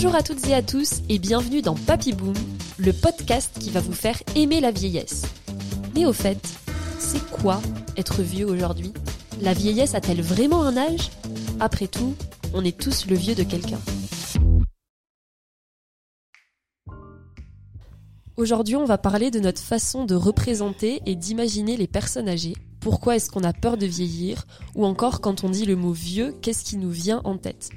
Bonjour à toutes et à tous et bienvenue dans Papy Boom, le podcast qui va vous faire aimer la vieillesse. Mais au fait, c'est quoi être vieux aujourd'hui? La vieillesse a-t-elle vraiment un âge? Après tout, on est tous le vieux de quelqu'un. Aujourd'hui, on va parler de notre façon de représenter et d'imaginer les personnes âgées. Pourquoi est-ce qu'on a peur de vieillir? Ou encore, quand on dit le mot vieux, qu'est-ce qui nous vient en tête?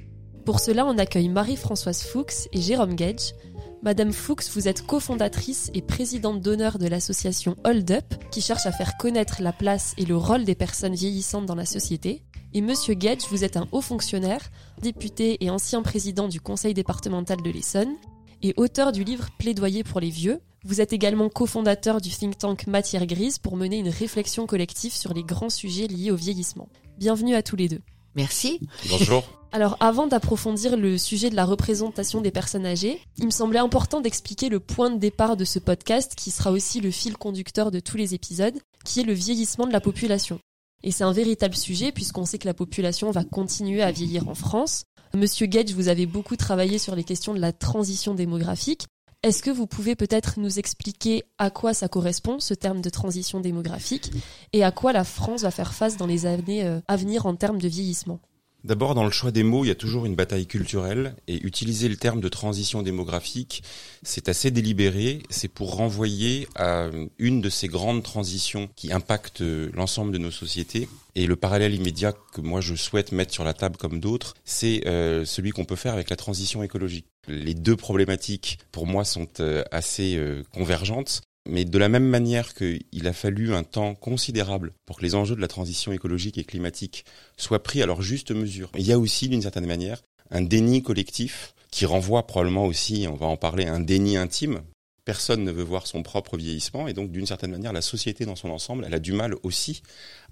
Pour cela, on accueille Marie-Françoise Fuchs et Jérôme Gage. Madame Fuchs, vous êtes cofondatrice et présidente d'honneur de l'association Hold Up, qui cherche à faire connaître la place et le rôle des personnes vieillissantes dans la société. Et Monsieur Gage, vous êtes un haut fonctionnaire, député et ancien président du conseil départemental de l'Essonne, et auteur du livre Plaidoyer pour les vieux, vous êtes également cofondateur du think tank Matière Grise pour mener une réflexion collective sur les grands sujets liés au vieillissement. Bienvenue à tous les deux. Merci. Bonjour. Alors avant d'approfondir le sujet de la représentation des personnes âgées, il me semblait important d'expliquer le point de départ de ce podcast qui sera aussi le fil conducteur de tous les épisodes, qui est le vieillissement de la population. Et c'est un véritable sujet puisqu'on sait que la population va continuer à vieillir en France. Monsieur Gage, vous avez beaucoup travaillé sur les questions de la transition démographique est-ce que vous pouvez peut-être nous expliquer à quoi ça correspond, ce terme de transition démographique, et à quoi la France va faire face dans les années euh, à venir en termes de vieillissement? D'abord, dans le choix des mots, il y a toujours une bataille culturelle et utiliser le terme de transition démographique, c'est assez délibéré. C'est pour renvoyer à une de ces grandes transitions qui impactent l'ensemble de nos sociétés. Et le parallèle immédiat que moi je souhaite mettre sur la table comme d'autres, c'est euh, celui qu'on peut faire avec la transition écologique. Les deux problématiques, pour moi, sont euh, assez euh, convergentes. Mais de la même manière qu'il a fallu un temps considérable pour que les enjeux de la transition écologique et climatique soient pris à leur juste mesure, il y a aussi, d'une certaine manière, un déni collectif qui renvoie probablement aussi, on va en parler, un déni intime. Personne ne veut voir son propre vieillissement et donc d'une certaine manière la société dans son ensemble, elle a du mal aussi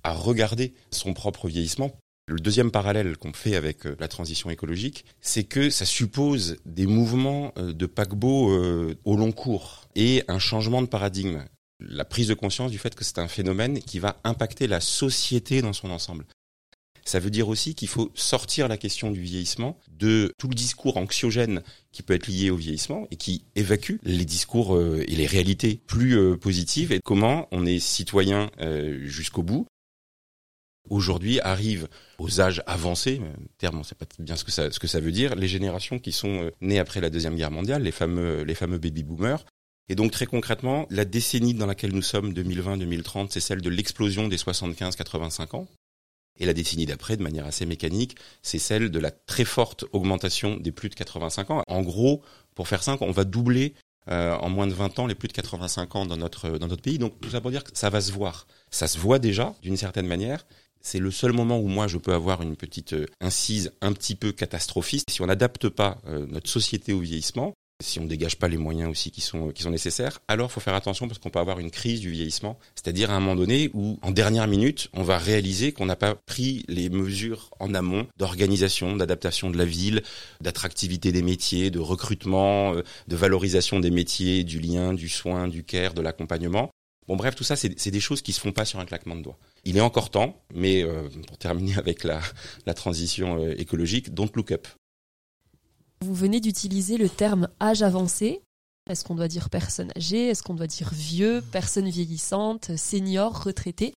à regarder son propre vieillissement le deuxième parallèle qu'on fait avec euh, la transition écologique, c'est que ça suppose des mouvements euh, de paquebot euh, au long cours et un changement de paradigme. La prise de conscience du fait que c'est un phénomène qui va impacter la société dans son ensemble. Ça veut dire aussi qu'il faut sortir la question du vieillissement de tout le discours anxiogène qui peut être lié au vieillissement et qui évacue les discours et les réalités plus positives et comment on est citoyen jusqu'au bout aujourd'hui arrivent aux âges avancés, terme on ne sait pas bien ce que ça ce que ça veut dire, les générations qui sont euh, nées après la deuxième guerre mondiale, les fameux les fameux baby boomers. Et donc très concrètement, la décennie dans laquelle nous sommes 2020-2030, c'est celle de l'explosion des 75-85 ans. Et la décennie d'après, de manière assez mécanique, c'est celle de la très forte augmentation des plus de 85 ans. En gros, pour faire simple, on va doubler euh, en moins de 20 ans les plus de 85 ans dans notre dans notre pays. Donc tout ça pour dire que ça va se voir. Ça se voit déjà d'une certaine manière c'est le seul moment où moi je peux avoir une petite euh, incise un petit peu catastrophiste. Si on n'adapte pas euh, notre société au vieillissement, si on ne dégage pas les moyens aussi qui sont qui sont nécessaires, alors faut faire attention parce qu'on peut avoir une crise du vieillissement, c'est-à-dire à un moment donné où en dernière minute, on va réaliser qu'on n'a pas pris les mesures en amont d'organisation, d'adaptation de la ville, d'attractivité des métiers, de recrutement, euh, de valorisation des métiers, du lien, du soin, du care, de l'accompagnement. Bon bref, tout ça c'est des choses qui se font pas sur un claquement de doigts. Il est encore temps, mais euh, pour terminer avec la, la transition euh, écologique, don't look up. Vous venez d'utiliser le terme âge avancé. Est-ce qu'on doit dire personne âgée? Est-ce qu'on doit dire vieux, personne vieillissante, senior, retraité?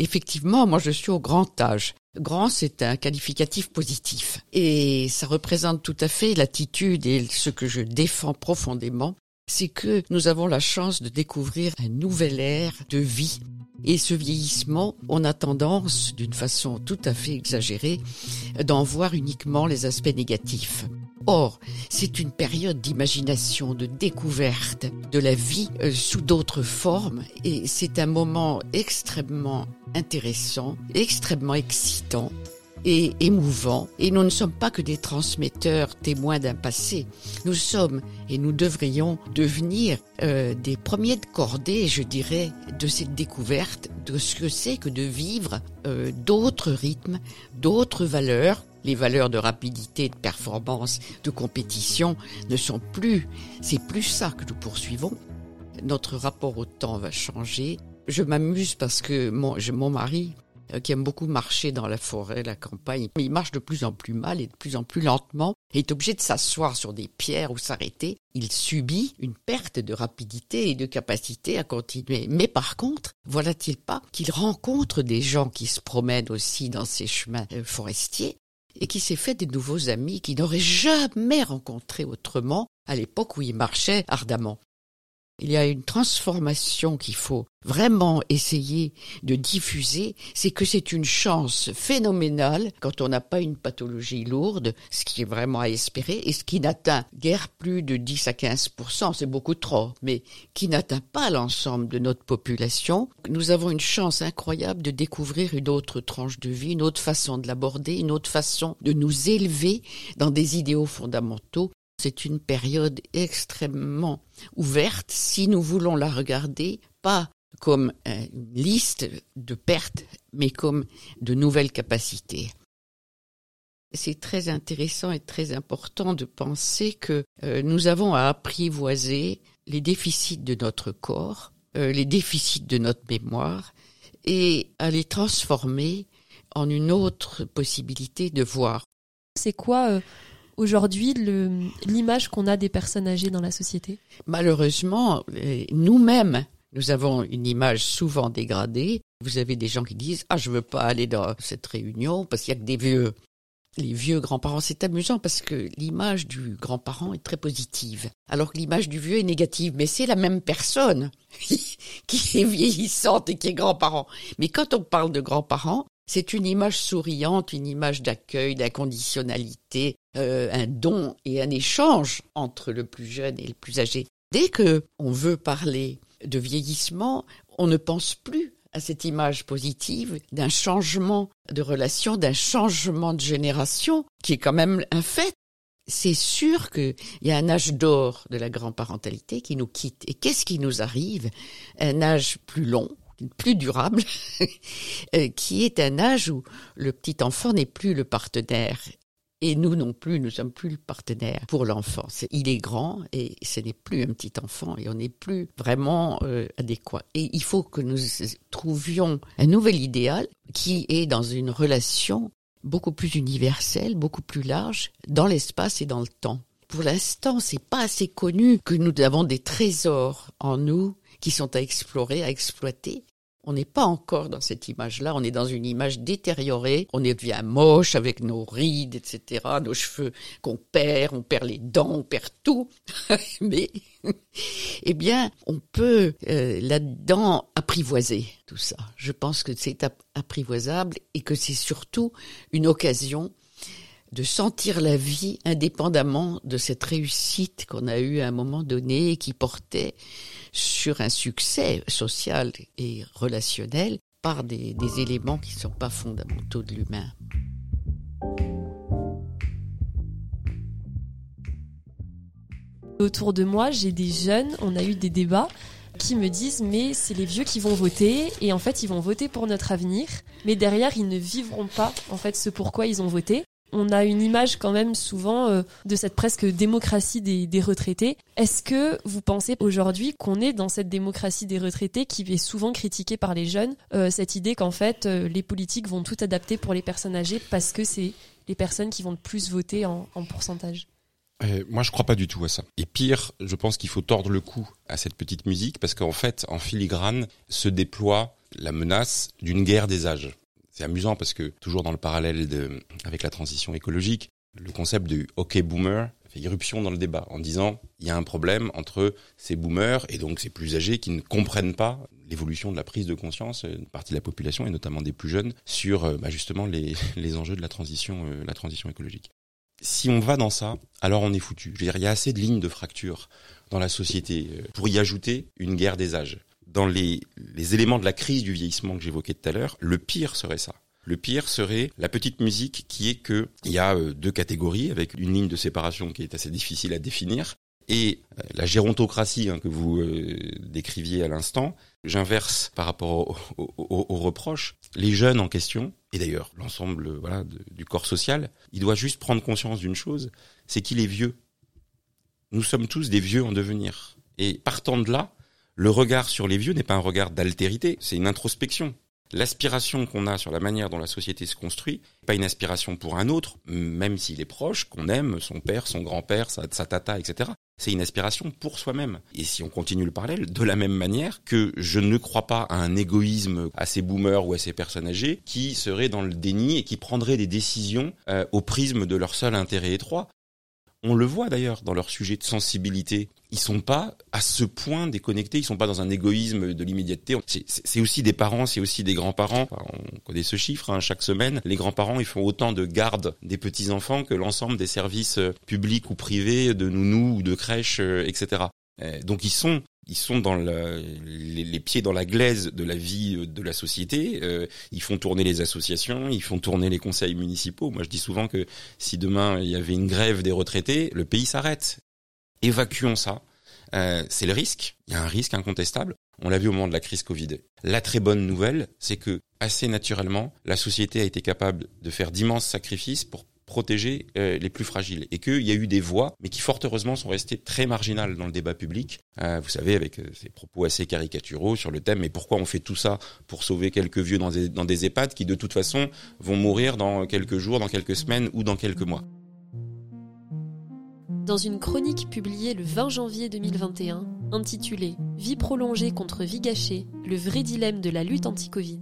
Effectivement, moi je suis au grand âge. Grand, c'est un qualificatif positif. Et ça représente tout à fait l'attitude et ce que je défends profondément, c'est que nous avons la chance de découvrir un nouvel ère de vie. Et ce vieillissement, on a tendance, d'une façon tout à fait exagérée, d'en voir uniquement les aspects négatifs. Or, c'est une période d'imagination, de découverte de la vie euh, sous d'autres formes. Et c'est un moment extrêmement intéressant, extrêmement excitant et émouvant. Et nous ne sommes pas que des transmetteurs témoins d'un passé. Nous sommes et nous devrions devenir euh, des premiers de cordée, je dirais, de cette découverte de ce que c'est que de vivre euh, d'autres rythmes, d'autres valeurs. Les valeurs de rapidité, de performance, de compétition ne sont plus. C'est plus ça que nous poursuivons. Notre rapport au temps va changer. Je m'amuse parce que mon, mon mari qui aime beaucoup marcher dans la forêt, la campagne. Il marche de plus en plus mal et de plus en plus lentement et est obligé de s'asseoir sur des pierres ou s'arrêter. Il subit une perte de rapidité et de capacité à continuer. Mais par contre, voilà-t-il pas qu'il rencontre des gens qui se promènent aussi dans ces chemins euh, forestiers et qui s'est fait des nouveaux amis qu'il n'aurait jamais rencontrés autrement à l'époque où il marchait ardemment? Il y a une transformation qu'il faut vraiment essayer de diffuser, c'est que c'est une chance phénoménale quand on n'a pas une pathologie lourde, ce qui est vraiment à espérer, et ce qui n'atteint guère plus de 10 à 15% c'est beaucoup trop, mais qui n'atteint pas l'ensemble de notre population. Nous avons une chance incroyable de découvrir une autre tranche de vie, une autre façon de l'aborder, une autre façon de nous élever dans des idéaux fondamentaux c'est une période extrêmement ouverte si nous voulons la regarder pas comme une liste de pertes, mais comme de nouvelles capacités. C'est très intéressant et très important de penser que euh, nous avons à apprivoiser les déficits de notre corps, euh, les déficits de notre mémoire, et à les transformer en une autre possibilité de voir. C'est quoi euh, aujourd'hui l'image qu'on a des personnes âgées dans la société? Malheureusement, euh, nous-mêmes, nous avons une image souvent dégradée. Vous avez des gens qui disent ah je veux pas aller dans cette réunion parce qu'il y a que des vieux. Les vieux grands-parents, c'est amusant parce que l'image du grand-parent est très positive, alors que l'image du vieux est négative. Mais c'est la même personne qui est vieillissante et qui est grand-parent. Mais quand on parle de grands-parents, c'est une image souriante, une image d'accueil, d'inconditionnalité, euh, un don et un échange entre le plus jeune et le plus âgé. Dès que on veut parler de vieillissement, on ne pense plus à cette image positive d'un changement de relation, d'un changement de génération, qui est quand même un fait. C'est sûr qu'il y a un âge d'or de la grand-parentalité qui nous quitte. Et qu'est-ce qui nous arrive? Un âge plus long, plus durable, euh, qui est un âge où le petit enfant n'est plus le partenaire. Et nous non plus, nous sommes plus le partenaire pour l'enfant. Il est grand et ce n'est plus un petit enfant et on n'est plus vraiment euh, adéquat. Et il faut que nous trouvions un nouvel idéal qui est dans une relation beaucoup plus universelle, beaucoup plus large, dans l'espace et dans le temps. Pour l'instant, c'est pas assez connu que nous avons des trésors en nous qui sont à explorer, à exploiter, on n'est pas encore dans cette image-là, on est dans une image détériorée, on devient moche avec nos rides, etc., nos cheveux qu'on perd, on perd les dents, on perd tout. Mais, eh bien, on peut euh, là-dedans apprivoiser tout ça. Je pense que c'est apprivoisable et que c'est surtout une occasion de sentir la vie indépendamment de cette réussite qu'on a eue à un moment donné et qui portait sur un succès social et relationnel par des, des éléments qui ne sont pas fondamentaux de l'humain. Autour de moi, j'ai des jeunes, on a eu des débats qui me disent mais c'est les vieux qui vont voter et en fait ils vont voter pour notre avenir mais derrière ils ne vivront pas en fait ce pourquoi ils ont voté on a une image quand même souvent euh, de cette presque démocratie des, retraités. Est-ce que vous pensez aujourd'hui qu'on est dans cette démocratie des retraités qui est souvent critiquée par les jeunes, euh, cette idée qu'en fait euh, les politiques vont tout adapter pour les personnes âgées parce que c'est les personnes qui vont le plus voter en, pourcentage? Moi, je crois pas du tout à ça. Et pire, je pense qu'il faut tordre le cou à cette petite musique parce qu'en fait, en filigrane, se déploie la menace d'une guerre des âges. C'est amusant parce que toujours dans le parallèle de, avec la transition écologique, le concept du OK boomer fait irruption dans le débat en disant il y a un problème entre ces boomers et donc ces plus âgés qui ne comprennent pas l'évolution de la prise de conscience d'une partie de la population et notamment des plus jeunes sur euh, bah, justement les, les enjeux de la transition, euh, la transition écologique. Si on va dans ça, alors on est foutu. Je veux dire, il y a assez de lignes de fracture dans la société euh, pour y ajouter une guerre des âges dans les, éléments de la crise du vieillissement que j'évoquais tout à l'heure, le pire serait ça. Le pire serait la petite musique qui est que il y a euh, deux catégories avec une ligne de séparation qui est assez difficile à définir et euh, la gérontocratie hein, que vous euh, décriviez à l'instant. J'inverse par rapport aux reproches. Les jeunes en question, et d'ailleurs l'ensemble voilà du corps social, il doit juste prendre conscience d'une chose, c'est qu'il est vieux. Nous sommes tous des vieux en devenir. Et partant de là, le regard sur les vieux n'est pas un regard d'altérité, c'est une introspection. L'aspiration qu'on a sur la manière dont la société se construit, pas une aspiration pour un autre, même s'il est proche, qu'on aime, son père, son grand-père, sa, tata, etc. C'est une aspiration pour soi-même. Et si on continue le parallèle, de la même manière que je ne crois pas à un égoïsme à ces boomers ou à ces personnes âgées qui seraient dans le déni et qui prendraient des décisions euh, au prisme de leur seul intérêt étroit. On le voit d'ailleurs dans leur sujet de sensibilité. Ils sont pas à ce point déconnectés, ils sont pas dans un égoïsme de l'immédiateté. C'est aussi des parents, c'est aussi des grands-parents. on connaît ce chiffre, hein, chaque semaine, les grands-parents, ils font autant de garde des petits-enfants que l'ensemble des services euh, publics ou privés, de nounous ou de crèches, euh, etc. Euh, donc ils sont ils sont dans les, pieds dans la glaise de la vie euh, de la société. Euh, ils font tourner les associations, ils font tourner les conseils municipaux. Moi, je dis souvent que si demain il y avait une grève des retraités, le pays s'arrête. Évacuons ça. c'est le risque. Il y a un risque incontestable. On l'a vu au moment de la crise Covid. La très bonne nouvelle, c'est que assez naturellement, la société a été capable de faire d'immenses sacrifices pour protéger euh, les plus fragiles. Et qu'il y a eu des voix, mais qui fort heureusement sont restées très marginales dans le débat public. Euh, vous savez, avec euh, ces propos assez caricaturaux sur le thème, mais pourquoi on fait tout ça pour sauver quelques vieux dans des, dans des EHPAD qui de toute façon vont mourir dans quelques jours, dans quelques semaines ou dans quelques mois. Dans une chronique publiée le 20 janvier 2021, intitulée Vie prolongée contre vie gâchée, le vrai dilemme de la lutte anti-Covid,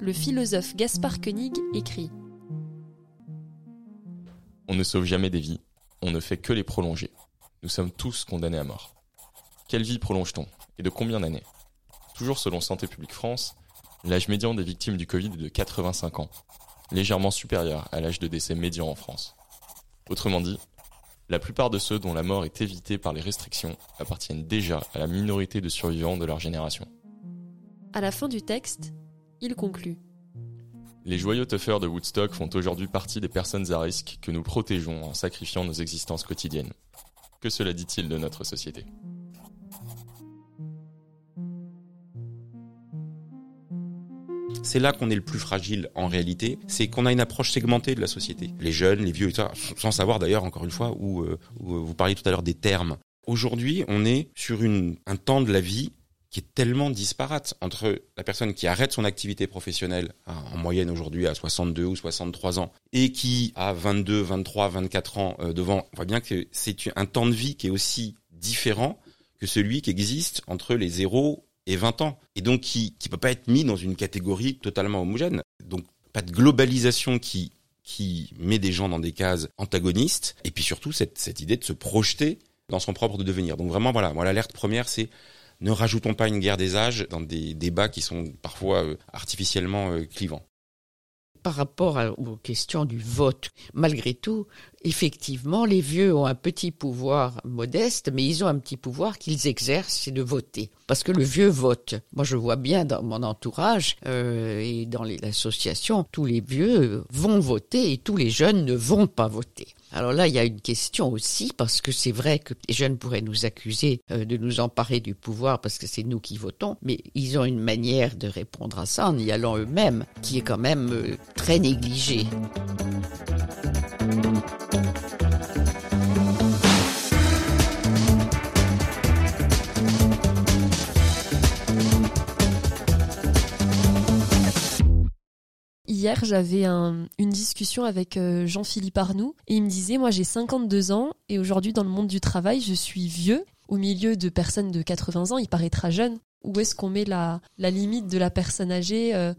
le philosophe Gaspard Koenig écrit on ne sauve jamais des vies, on ne fait que les prolonger. Nous sommes tous condamnés à mort. Quelle vie prolonge-t-on Et de combien d'années Toujours selon Santé publique France, l'âge médian des victimes du Covid est de 85 ans, légèrement supérieur à l'âge de décès médian en France. Autrement dit, la plupart de ceux dont la mort est évitée par les restrictions appartiennent déjà à la minorité de survivants de leur génération. À la fin du texte, il conclut. Les joyeux tuffers de Woodstock font aujourd'hui partie des personnes à risque que nous protégeons en sacrifiant nos existences quotidiennes. Que cela dit-il de notre société? C'est là qu'on est le plus fragile en réalité, c'est qu'on a une approche segmentée de la société. Les jeunes, les vieux, sans savoir d'ailleurs encore une fois où, euh, où vous parliez tout à l'heure des termes. Aujourd'hui, on est sur un temps de la vie qui est tellement disparate entre la personne qui arrête son activité professionnelle en moyenne aujourd'hui à 62 ou 63 ans et qui a 22, 23, 24 ans euh, devant, on voit bien que c'est un temps de vie qui est aussi différent que celui qui existe entre les 0 et 20 ans et donc qui qui peut pas être mis dans une catégorie totalement homogène. Donc pas de globalisation qui qui met des gens dans des cases antagonistes et puis surtout cette cette idée de se projeter dans son propre devenir. Donc vraiment voilà, moi l'alerte première c'est ne rajoutons pas une guerre des âges dans des débats qui sont parfois euh, artificiellement euh, clivants. Par rapport aux questions du vote, malgré tout, effectivement, les vieux ont un petit pouvoir modeste, mais ils ont un petit pouvoir qu'ils exercent, c'est de voter. Parce que le vieux vote. Moi, je vois bien dans mon entourage euh, et dans l'association, tous les vieux vont voter et tous les jeunes ne vont pas voter. Alors là, il y a une question aussi, parce que c'est vrai que les jeunes pourraient nous accuser euh, de nous emparer du pouvoir parce que c'est nous qui votons, mais ils ont une manière de répondre à ça en y allant eux-mêmes, qui est quand même euh, très négligée. J'avais une discussion avec euh, Jean-Philippe Arnoux et il me disait, moi j'ai 52 ans et aujourd'hui dans le monde du travail, je suis vieux. Au milieu de personnes de 80 ans, il paraîtra jeune. Où est-ce qu'on met la, limite de la personne âgée euh,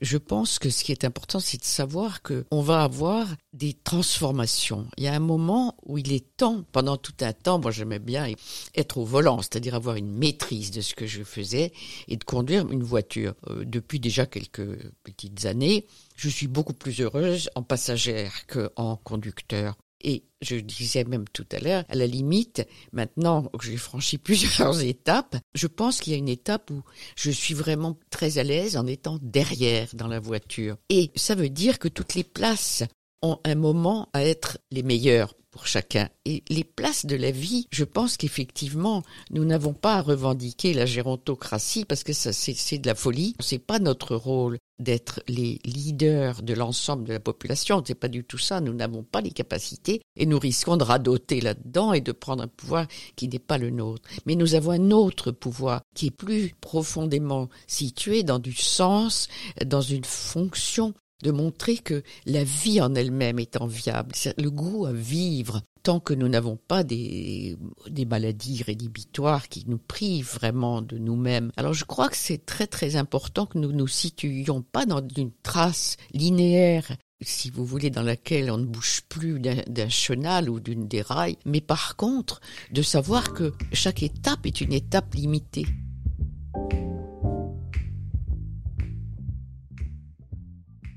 je pense que ce qui est important, c'est de savoir que on va avoir des transformations. Il y a un moment où il est temps, pendant tout un temps, moi j'aimais bien être au volant, c'est-à-dire avoir une maîtrise de ce que je faisais et de conduire une voiture. Euh, depuis déjà quelques petites années, je suis beaucoup plus heureuse en passagère qu'en conducteur. Et je disais même tout à l'heure, à la limite, maintenant que j'ai franchi plusieurs étapes, je pense qu'il y a une étape où je suis vraiment très à l'aise en étant derrière dans la voiture. Et ça veut dire que toutes les places ont un moment à être les meilleures pour chacun. Et les places de la vie, je pense qu'effectivement, nous n'avons pas à revendiquer la gérontocratie parce que ça, c'est de la folie. C'est pas notre rôle d'être les leaders de l'ensemble de la population. C'est pas du tout ça. Nous n'avons pas les capacités et nous risquons de radoter là-dedans et de prendre un pouvoir qui n'est pas le nôtre. Mais nous avons un autre pouvoir qui est plus profondément situé dans du sens, dans une fonction de montrer que la vie en elle-même est enviable, le goût à vivre, tant que nous n'avons pas des, maladies rédhibitoires qui nous privent vraiment de nous-mêmes. Alors je crois que c'est très très important que nous nous situions pas dans une trace linéaire si vous voulez, dans laquelle on ne bouge plus d'un chenal ou d'une déraille, mais par contre, de savoir que chaque étape est une étape limitée.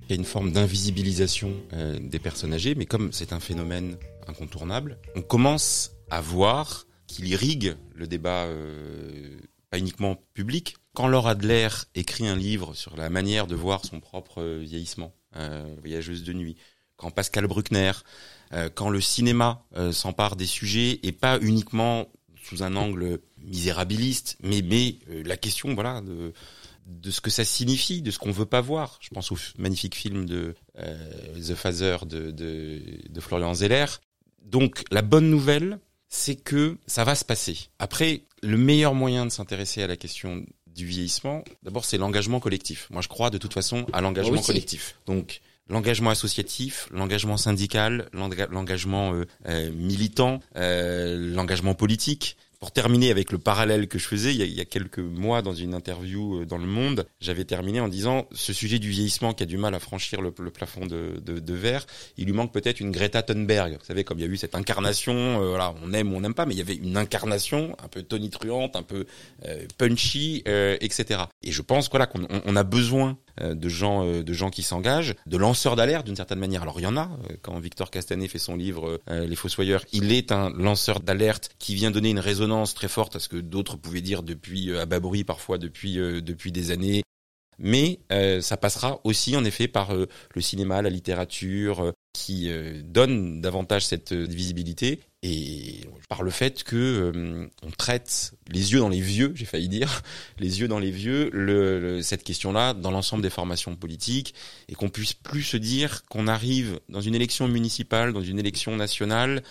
Il y a une forme d'invisibilisation euh, des personnes âgées, mais comme c'est un phénomène incontournable, on commence à voir qu'il irrigue le débat, euh, pas uniquement public. Quand Laura Adler écrit un livre sur la manière de voir son propre vieillissement, euh, voyageuse de nuit, quand Pascal Bruckner, quand le cinéma s'empare des sujets et pas uniquement sous un angle misérabiliste, mais mais la question voilà de de ce que ça signifie, de ce qu'on veut pas voir. Je pense au magnifique film de euh, The Father de, de, de, Florian Zeller. Donc la bonne nouvelle, c'est que ça va se passer. Après, le meilleur moyen de s'intéresser à la question du vieillissement, d'abord c'est l'engagement collectif. Moi je crois de toute façon à l'engagement collectif. Donc l'engagement associatif, l'engagement syndical, l'engagement euh, euh, militant, l'engagement politique pour terminer avec le parallèle que je faisais, il y, a, quelques mois dans une interview euh, dans Le Monde, j'avais terminé en disant ce sujet du vieillissement qui a du mal à franchir le, plafond de, de, verre, il lui manque peut-être une Greta Thunberg. Vous savez, comme il y a eu cette incarnation, euh, voilà, on aime ou on n'aime pas, mais il y avait une incarnation un peu tonitruante, un peu euh, punchy, etc. Et je pense voilà qu'on on a besoin de gens de gens qui s'engagent, de lanceurs d'alerte d'une certaine manière. Alors il y en a. Quand Victor Castanet fait son livre Les Fossoyeurs, il est un lanceur d'alerte qui vient donner une résonance très forte à ce que d'autres pouvaient dire depuis euh, à bas bruit parfois depuis euh, depuis des années. Mais euh, ça passera aussi en effet par le cinéma, la littérature, qui donne davantage cette visibilité. Et par le fait que on traite les yeux dans les vieux, j'ai failli dire, les yeux dans les vieux, cette question-là dans l'ensemble des formations politiques et qu'on puisse plus se dire qu'on arrive dans une élection municipale, dans une élection nationale,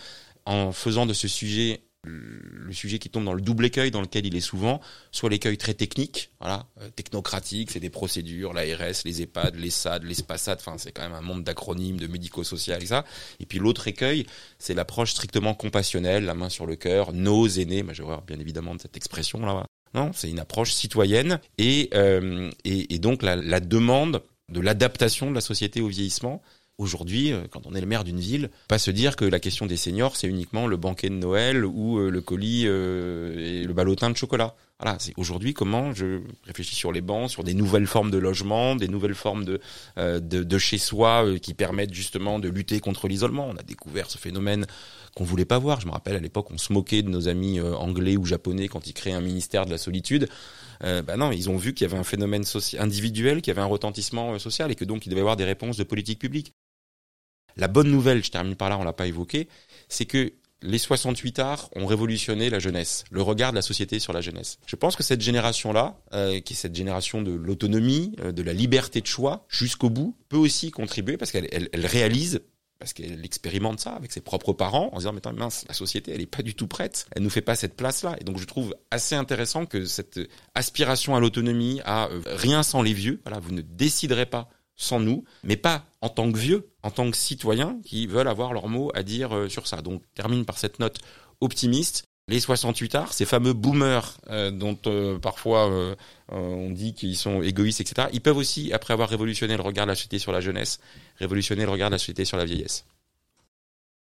en faisant de ce sujet le sujet qui tombe dans le double écueil dans lequel il est souvent, soit l'écueil très technique, voilà, euh, technocratique, c'est des procédures, l'ARS, les EHPAD, les SAD, les SPASAD, enfin c'est quand même un monde d'acronymes, de médico-social et ça. Et puis l'autre écueil, c'est l'approche strictement compassionnelle, la main sur le cœur, nos aînés, vois bien évidemment de cette expression là. Non, c'est une approche citoyenne et, euh, et, donc la demande de l'adaptation de la société au vieillissement Aujourd'hui, euh, quand on est le maire d'une ville, pas se dire que la question des seniors, c'est uniquement le banquet de Noël ou euh, le colis euh, et le ballotin de chocolat. Voilà, c'est aujourd'hui comment je réfléchis sur les bancs, sur des nouvelles formes de logement, des nouvelles formes de de, de chez soi qui permettent justement de lutter contre l'isolement. On a découvert ce phénomène qu'on voulait pas voir. Je me rappelle à l'époque, on se moquait de nos amis anglais ou japonais quand ils créaient un ministère de la solitude. Euh, bah non, ils ont vu qu'il y avait un phénomène individuel, qu'il y avait un retentissement social et que donc il devait y avoir des réponses de politique publique. La bonne nouvelle, je termine par là, on l'a pas évoqué, c'est que les 68 arts ont révolutionné la jeunesse, le regard de la société sur la jeunesse. Je pense que cette génération-là, euh, qui est cette génération de l'autonomie, euh, de la liberté de choix jusqu'au bout, peut aussi contribuer parce qu'elle elle, réalise parce qu'elle expérimente ça avec ses propres parents en disant mais mince la société elle est pas du tout prête elle nous fait pas cette place là et donc je trouve assez intéressant que cette aspiration à l'autonomie à euh, rien sans les vieux voilà vous ne déciderez pas sans nous, mais pas en tant que vieux, en tant que citoyens qui veulent avoir leur mot à dire euh, sur ça. Donc termine par cette note optimiste. Les 68 arts, ces fameux boomers euh, dont euh, parfois on dit qu'ils sont égoïstes, etc., ils peuvent aussi, après avoir révolutionné le regard de la société sur la jeunesse, révolutionner le regard de la société sur la vieillesse.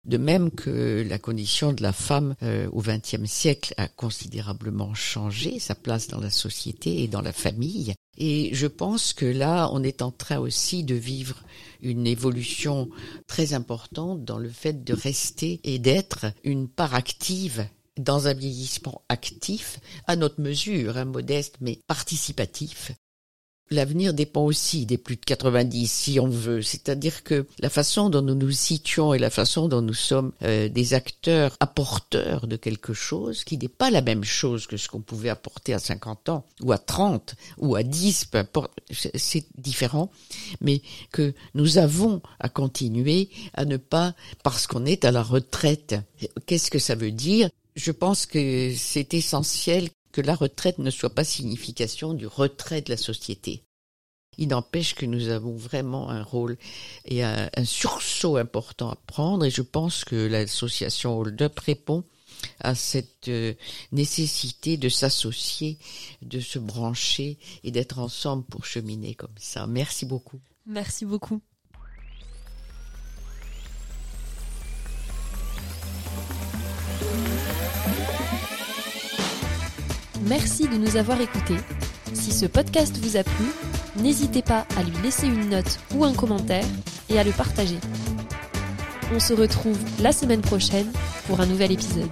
De même que la condition de la femme au XXe siècle a considérablement changé, sa place dans la société et dans la famille, et je pense que là, on est en train aussi de vivre une évolution très importante dans le fait de rester et d'être une part active dans un vieillissement actif, à notre mesure, hein, modeste mais participatif. L'avenir dépend aussi des plus de 90, si on veut. C'est-à-dire que la façon dont nous nous situons et la façon dont nous sommes euh, des acteurs apporteurs de quelque chose, qui n'est pas la même chose que ce qu'on pouvait apporter à 50 ans, ou à 30, ou à 10, peu importe, c'est différent, mais que nous avons à continuer à ne pas, parce qu'on est à la retraite. Qu'est-ce que ça veut dire? Je pense que c'est essentiel que la retraite ne soit pas signification du retrait de la société. Il n'empêche que nous avons vraiment un rôle et un, sursaut important à prendre et je pense que l'association Hold Up répond à cette euh, nécessité de s'associer, de se brancher et d'être ensemble pour cheminer comme ça. Merci beaucoup. Merci beaucoup. Merci de nous avoir écoutés. Si ce podcast vous a plu, n'hésitez pas à lui laisser une note ou un commentaire et à le partager. On se retrouve la semaine prochaine pour un nouvel épisode.